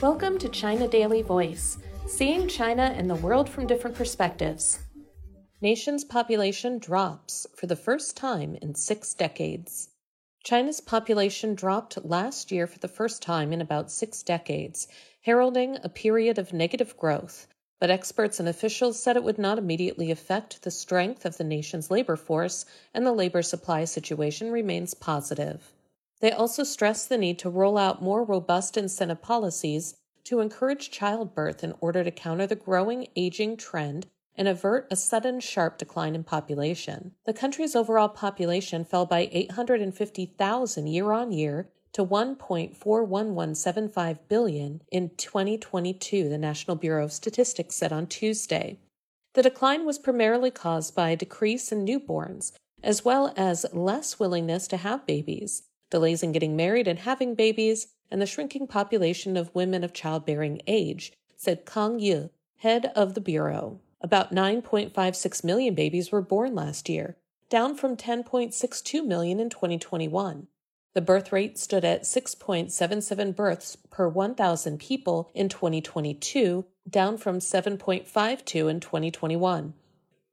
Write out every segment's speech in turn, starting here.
Welcome to China Daily Voice, seeing China and the world from different perspectives. Nation's population drops for the first time in six decades. China's population dropped last year for the first time in about six decades, heralding a period of negative growth. But experts and officials said it would not immediately affect the strength of the nation's labor force, and the labor supply situation remains positive. They also stressed the need to roll out more robust incentive policies to encourage childbirth in order to counter the growing aging trend and avert a sudden sharp decline in population. The country's overall population fell by 850,000 year on year to 1.41175 billion in 2022, the National Bureau of Statistics said on Tuesday. The decline was primarily caused by a decrease in newborns, as well as less willingness to have babies delays in getting married and having babies, and the shrinking population of women of childbearing age, said Kang Yi, head of the Bureau. About 9.56 million babies were born last year, down from 10.62 million in 2021. The birth rate stood at 6.77 births per 1,000 people in 2022, down from 7.52 in 2021.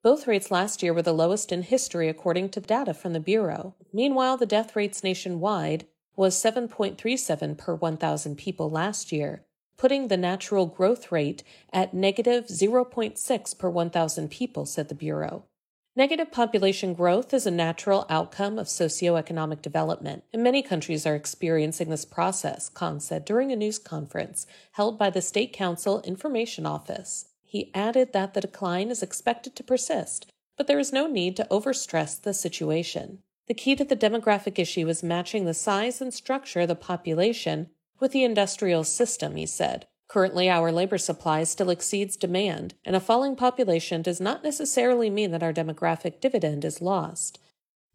Both rates last year were the lowest in history, according to data from the Bureau. Meanwhile, the death rates nationwide was 7.37 per 1,000 people last year, putting the natural growth rate at negative 0.6 per 1,000 people, said the Bureau. Negative population growth is a natural outcome of socioeconomic development, and many countries are experiencing this process, Kang said during a news conference held by the State Council Information Office. He added that the decline is expected to persist, but there is no need to overstress the situation. The key to the demographic issue is matching the size and structure of the population with the industrial system, he said. Currently, our labor supply still exceeds demand, and a falling population does not necessarily mean that our demographic dividend is lost.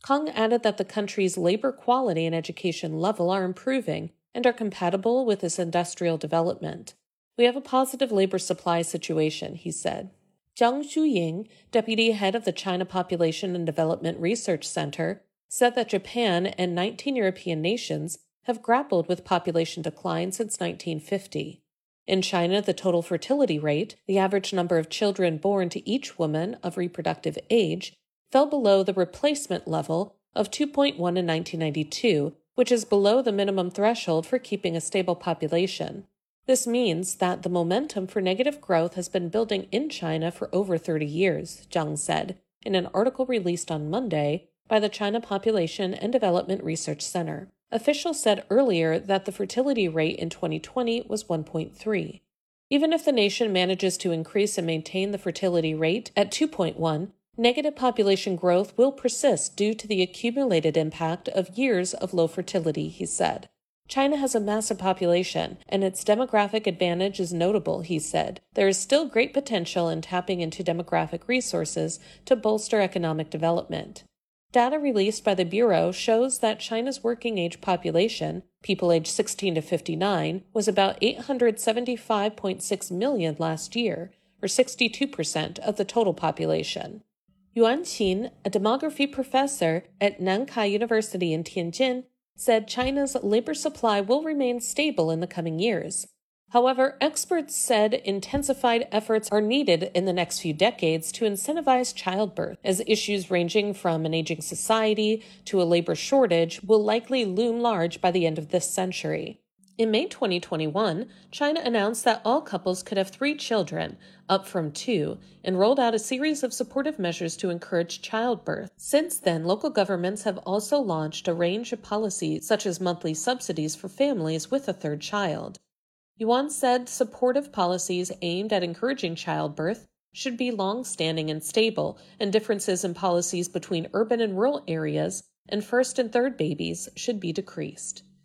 Kang added that the country's labor quality and education level are improving and are compatible with this industrial development. We have a positive labor supply situation, he said. Jiang Shuying, deputy head of the China Population and Development Research Center, said that Japan and 19 European nations have grappled with population decline since 1950. In China, the total fertility rate, the average number of children born to each woman of reproductive age, fell below the replacement level of 2.1 in 1992, which is below the minimum threshold for keeping a stable population. This means that the momentum for negative growth has been building in China for over 30 years, Jiang said in an article released on Monday by the China Population and Development Research Center. Officials said earlier that the fertility rate in 2020 was 1.3. Even if the nation manages to increase and maintain the fertility rate at 2.1, negative population growth will persist due to the accumulated impact of years of low fertility, he said. China has a massive population, and its demographic advantage is notable, he said. There is still great potential in tapping into demographic resources to bolster economic development. Data released by the Bureau shows that China's working age population, people aged 16 to 59, was about 875.6 million last year, or 62% of the total population. Yuan Xin, a demography professor at Nankai University in Tianjin, said China's labor supply will remain stable in the coming years. However, experts said intensified efforts are needed in the next few decades to incentivize childbirth, as issues ranging from an aging society to a labor shortage will likely loom large by the end of this century. In May 2021, China announced that all couples could have three children, up from two, and rolled out a series of supportive measures to encourage childbirth. Since then, local governments have also launched a range of policies, such as monthly subsidies for families with a third child. Yuan said supportive policies aimed at encouraging childbirth should be long standing and stable, and differences in policies between urban and rural areas and first and third babies should be decreased.